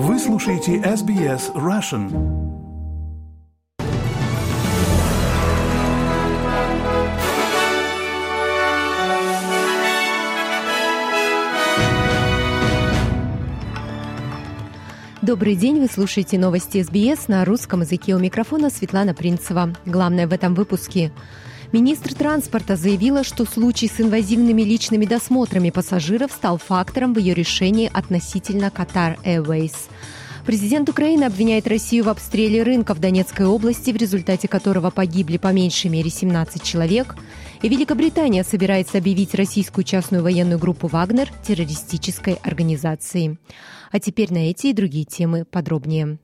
Вы слушаете SBS Russian. Добрый день, вы слушаете новости СБС на русском языке. У микрофона Светлана Принцева. Главное в этом выпуске. Министр транспорта заявила, что случай с инвазивными личными досмотрами пассажиров стал фактором в ее решении относительно Qatar Airways. Президент Украины обвиняет Россию в обстреле рынка в Донецкой области, в результате которого погибли по меньшей мере 17 человек. И Великобритания собирается объявить российскую частную военную группу «Вагнер» террористической организацией. А теперь на эти и другие темы подробнее.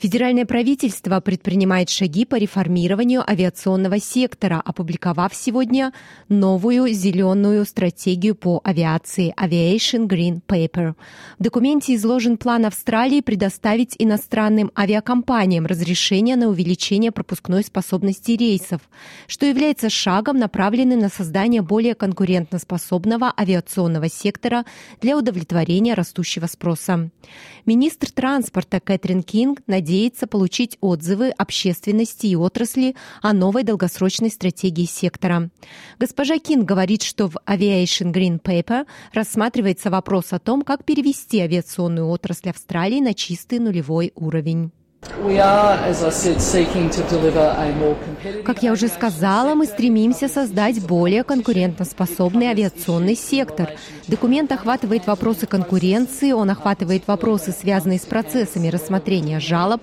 Федеральное правительство предпринимает шаги по реформированию авиационного сектора, опубликовав сегодня новую зеленую стратегию по авиации Aviation Green Paper. В документе изложен план Австралии предоставить иностранным авиакомпаниям разрешение на увеличение пропускной способности рейсов, что является шагом, направленным на создание более конкурентоспособного авиационного сектора для удовлетворения растущего спроса. Министр транспорта Кэтрин Кинг надеется, надеется получить отзывы общественности и отрасли о новой долгосрочной стратегии сектора. Госпожа Кин говорит, что в Aviation Green Paper рассматривается вопрос о том, как перевести авиационную отрасль Австралии на чистый нулевой уровень. Как я уже сказала, мы стремимся создать более конкурентоспособный авиационный сектор. Документ охватывает вопросы конкуренции, он охватывает вопросы, связанные с процессами рассмотрения жалоб.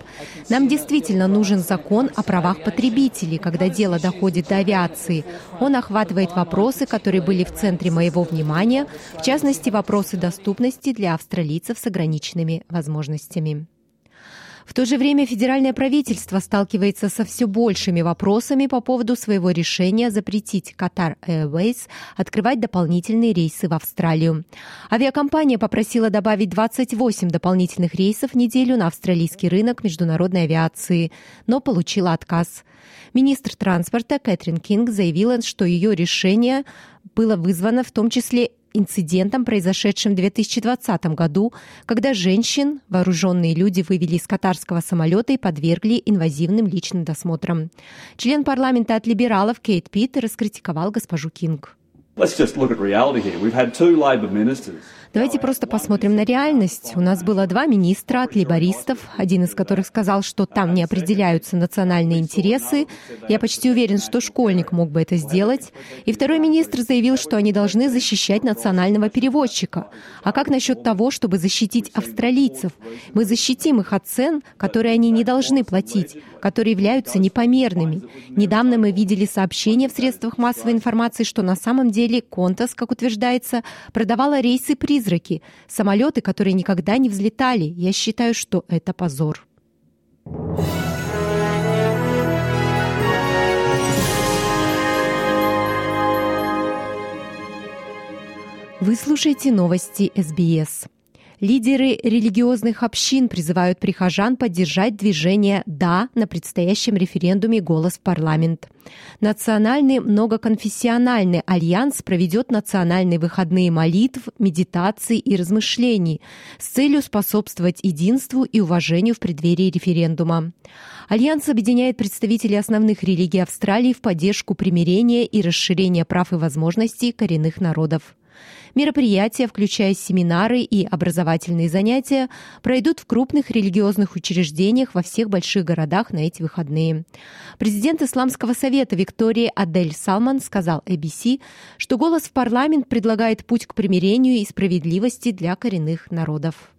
Нам действительно нужен закон о правах потребителей, когда дело доходит до авиации. Он охватывает вопросы, которые были в центре моего внимания, в частности, вопросы доступности для австралийцев с ограниченными возможностями. В то же время федеральное правительство сталкивается со все большими вопросами по поводу своего решения запретить Qatar Airways открывать дополнительные рейсы в Австралию. Авиакомпания попросила добавить 28 дополнительных рейсов в неделю на австралийский рынок международной авиации, но получила отказ. Министр транспорта Кэтрин Кинг заявила, что ее решение было вызвано в том числе инцидентом, произошедшим в 2020 году, когда женщин вооруженные люди вывели из катарского самолета и подвергли инвазивным личным досмотрам. Член парламента от либералов Кейт Питт раскритиковал госпожу Кинг. Давайте просто посмотрим на реальность. У нас было два министра от либористов, один из которых сказал, что там не определяются национальные интересы. Я почти уверен, что школьник мог бы это сделать. И второй министр заявил, что они должны защищать национального переводчика. А как насчет того, чтобы защитить австралийцев? Мы защитим их от цен, которые они не должны платить, которые являются непомерными. Недавно мы видели сообщение в средствах массовой информации, что на самом деле Контас, как утверждается, продавала рейсы-призраки, самолеты, которые никогда не взлетали. Я считаю, что это позор. Вы слушаете новости SBS. Лидеры религиозных общин призывают прихожан поддержать движение «Да» на предстоящем референдуме «Голос в парламент». Национальный многоконфессиональный альянс проведет национальные выходные молитв, медитаций и размышлений с целью способствовать единству и уважению в преддверии референдума. Альянс объединяет представителей основных религий Австралии в поддержку примирения и расширения прав и возможностей коренных народов. Мероприятия, включая семинары и образовательные занятия, пройдут в крупных религиозных учреждениях во всех больших городах на эти выходные. Президент Исламского совета Виктория Адель Салман сказал ABC, что голос в парламент предлагает путь к примирению и справедливости для коренных народов.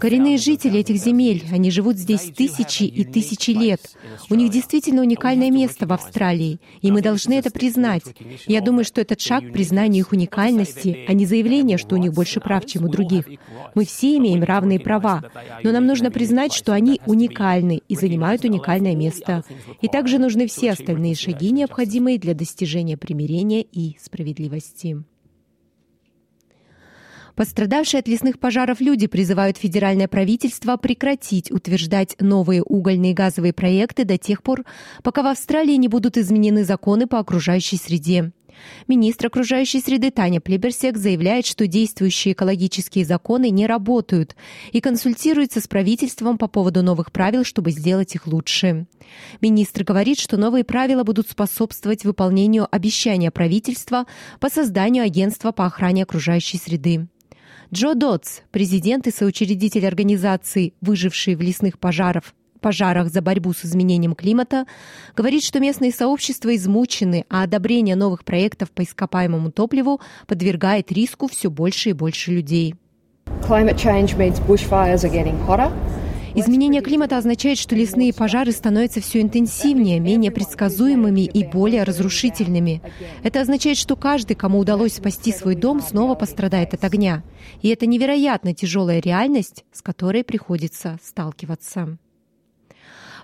Коренные жители этих земель, они живут здесь тысячи и тысячи лет. У них действительно уникальное место в Австралии, и мы должны это признать. Я думаю, что этот шаг к признанию их уникальности, а не заявление, что у них больше прав, чем у других. Мы все имеем равные права, но нам нужно признать, что они уникальны и занимают уникальное место. И также нужны все остальные шаги, необходимые для достижения примирения и справедливости. Пострадавшие от лесных пожаров люди призывают федеральное правительство прекратить утверждать новые угольные и газовые проекты до тех пор, пока в Австралии не будут изменены законы по окружающей среде. Министр окружающей среды Таня Плиберсек заявляет, что действующие экологические законы не работают и консультируется с правительством по поводу новых правил, чтобы сделать их лучше. Министр говорит, что новые правила будут способствовать выполнению обещания правительства по созданию агентства по охране окружающей среды. Джо Дотс, президент и соучредитель организации «Выжившие в лесных пожаров пожарах за борьбу с изменением климата, говорит, что местные сообщества измучены, а одобрение новых проектов по ископаемому топливу подвергает риску все больше и больше людей. Изменение климата означает, что лесные пожары становятся все интенсивнее, менее предсказуемыми и более разрушительными. Это означает, что каждый, кому удалось спасти свой дом, снова пострадает от огня. И это невероятно тяжелая реальность, с которой приходится сталкиваться.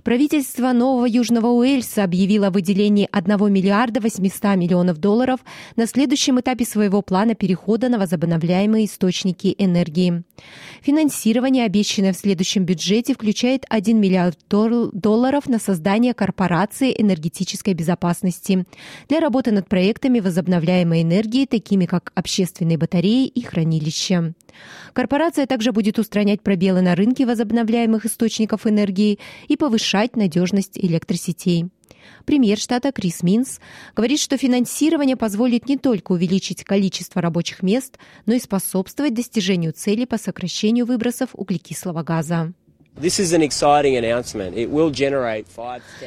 Правительство Нового Южного Уэльса объявило о выделении 1 миллиарда 800 миллионов долларов на следующем этапе своего плана перехода на возобновляемые источники энергии. Финансирование, обещанное в следующем бюджете, включает 1 миллиард долларов на создание корпорации энергетической безопасности для работы над проектами возобновляемой энергии, такими как общественные батареи и хранилища. Корпорация также будет устранять пробелы на рынке возобновляемых источников энергии и повышать надежность электросетей. Премьер штата Крис Минс говорит, что финансирование позволит не только увеличить количество рабочих мест, но и способствовать достижению цели по сокращению выбросов углекислого газа.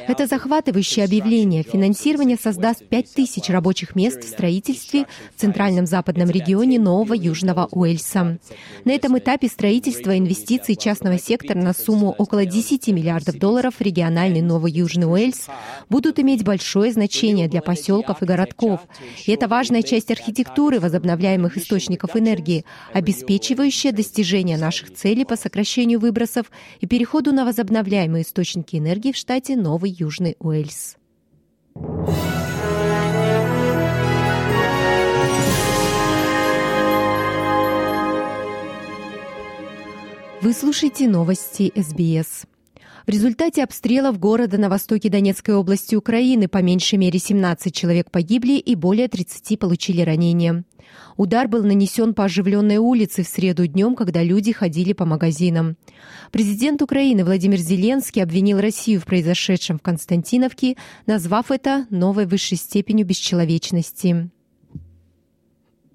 Это захватывающее объявление. Финансирование создаст 5000 рабочих мест в строительстве в центральном западном регионе Нового Южного Уэльса. На этом этапе строительства инвестиций частного сектора на сумму около 10 миллиардов долларов в региональный Новый Южный Уэльс будут иметь большое значение для поселков и городков. И это важная часть архитектуры возобновляемых источников энергии, обеспечивающая достижение наших целей по сокращению выбросов и переходу на возобновляемые источники энергии в штате Новый Южный Уэльс. Вы слушаете новости СБС. В результате обстрелов города на востоке Донецкой области Украины по меньшей мере 17 человек погибли и более 30 получили ранения. Удар был нанесен по оживленной улице в среду днем, когда люди ходили по магазинам. Президент Украины Владимир Зеленский обвинил Россию в произошедшем в Константиновке, назвав это новой высшей степенью бесчеловечности.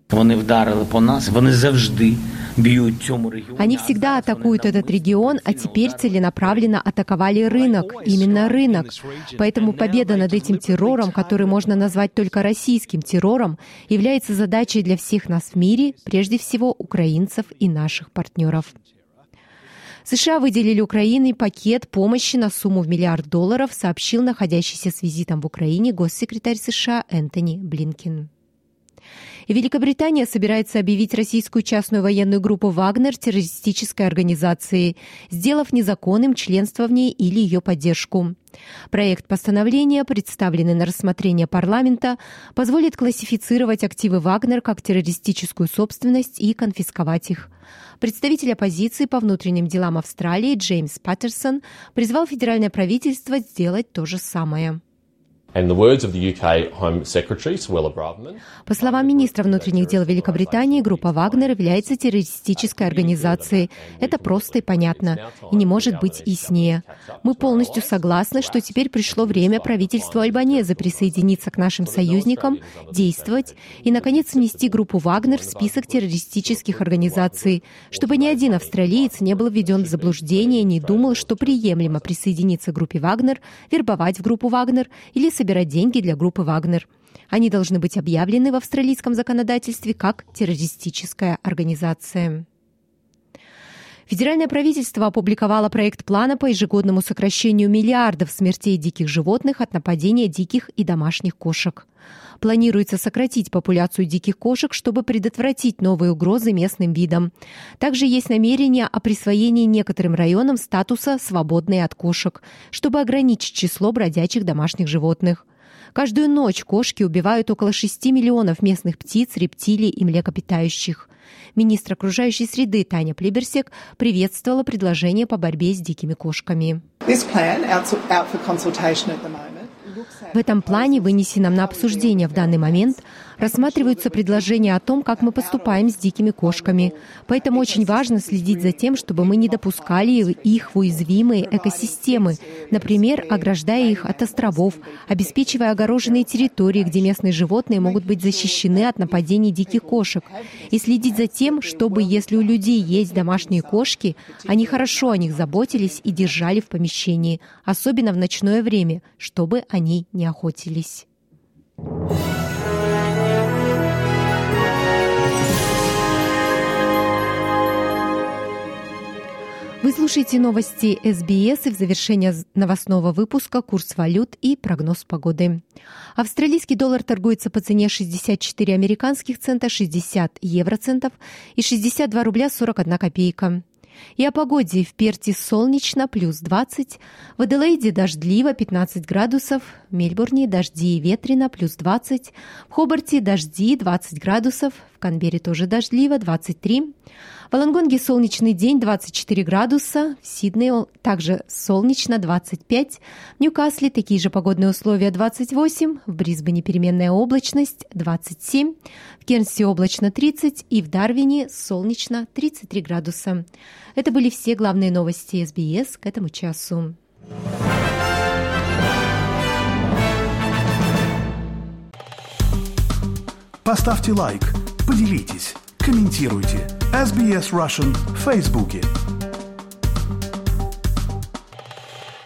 Вони вдарили по нас, вони завжди бьют цьому региону. Они всегда атакуют этот регион, а теперь целенаправленно атаковали рынок, именно рынок. Поэтому победа над этим террором, который можно назвать только российским террором, является задачей для всех нас в мире, прежде всего украинцев и наших партнеров. США выделили Украине пакет помощи на сумму в миллиард долларов, сообщил находящийся с визитом в Украине госсекретарь США Энтони Блинкин. Великобритания собирается объявить российскую частную военную группу «Вагнер» террористической организацией, сделав незаконным членство в ней или ее поддержку. Проект постановления, представленный на рассмотрение парламента, позволит классифицировать активы «Вагнер» как террористическую собственность и конфисковать их. Представитель оппозиции по внутренним делам Австралии Джеймс Паттерсон призвал федеральное правительство сделать то же самое. По словам министра внутренних дел Великобритании, группа «Вагнер» является террористической организацией. Это просто и понятно, и не может быть яснее. Мы полностью согласны, что теперь пришло время правительству Альбанеза присоединиться к нашим союзникам, действовать и, наконец, внести группу «Вагнер» в список террористических организаций, чтобы ни один австралиец не был введен в заблуждение и не думал, что приемлемо присоединиться к группе «Вагнер», вербовать в группу «Вагнер» или собирать деньги для группы «Вагнер». Они должны быть объявлены в австралийском законодательстве как террористическая организация. Федеральное правительство опубликовало проект плана по ежегодному сокращению миллиардов смертей диких животных от нападения диких и домашних кошек. Планируется сократить популяцию диких кошек, чтобы предотвратить новые угрозы местным видам. Также есть намерение о присвоении некоторым районам статуса «свободные от кошек», чтобы ограничить число бродячих домашних животных. Каждую ночь кошки убивают около 6 миллионов местных птиц, рептилий и млекопитающих. Министр окружающей среды Таня Плиберсек приветствовала предложение по борьбе с дикими кошками. В этом плане, вынесенном на обсуждение в данный момент, рассматриваются предложения о том, как мы поступаем с дикими кошками. Поэтому очень важно следить за тем, чтобы мы не допускали их в уязвимые экосистемы, например, ограждая их от островов, обеспечивая огороженные территории, где местные животные могут быть защищены от нападений диких кошек, и следить за тем, чтобы, если у людей есть домашние кошки, они хорошо о них заботились и держали в помещении, особенно в ночное время, чтобы они не охотились. Вы слушаете новости СБС и в завершение новостного выпуска курс валют и прогноз погоды. Австралийский доллар торгуется по цене 64 американских цента, 60 евроцентов и 62 рубля 41 копейка. И о погоде в Перте солнечно, плюс 20, в Аделаиде дождливо, 15 градусов, в Мельбурне дожди и ветрено, плюс 20, в Хобарте дожди, 20 градусов, в Канберре тоже дождливо, 23, в Алангонге солнечный день 24 градуса, в Сиднее также солнечно 25, в Ньюкасле такие же погодные условия 28, в Брисбене переменная облачность 27, в Кернсе облачно 30 и в Дарвине солнечно 33 градуса. Это были все главные новости СБС к этому часу. Поставьте лайк, поделитесь, комментируйте. SBS Russian в Фейсбуке.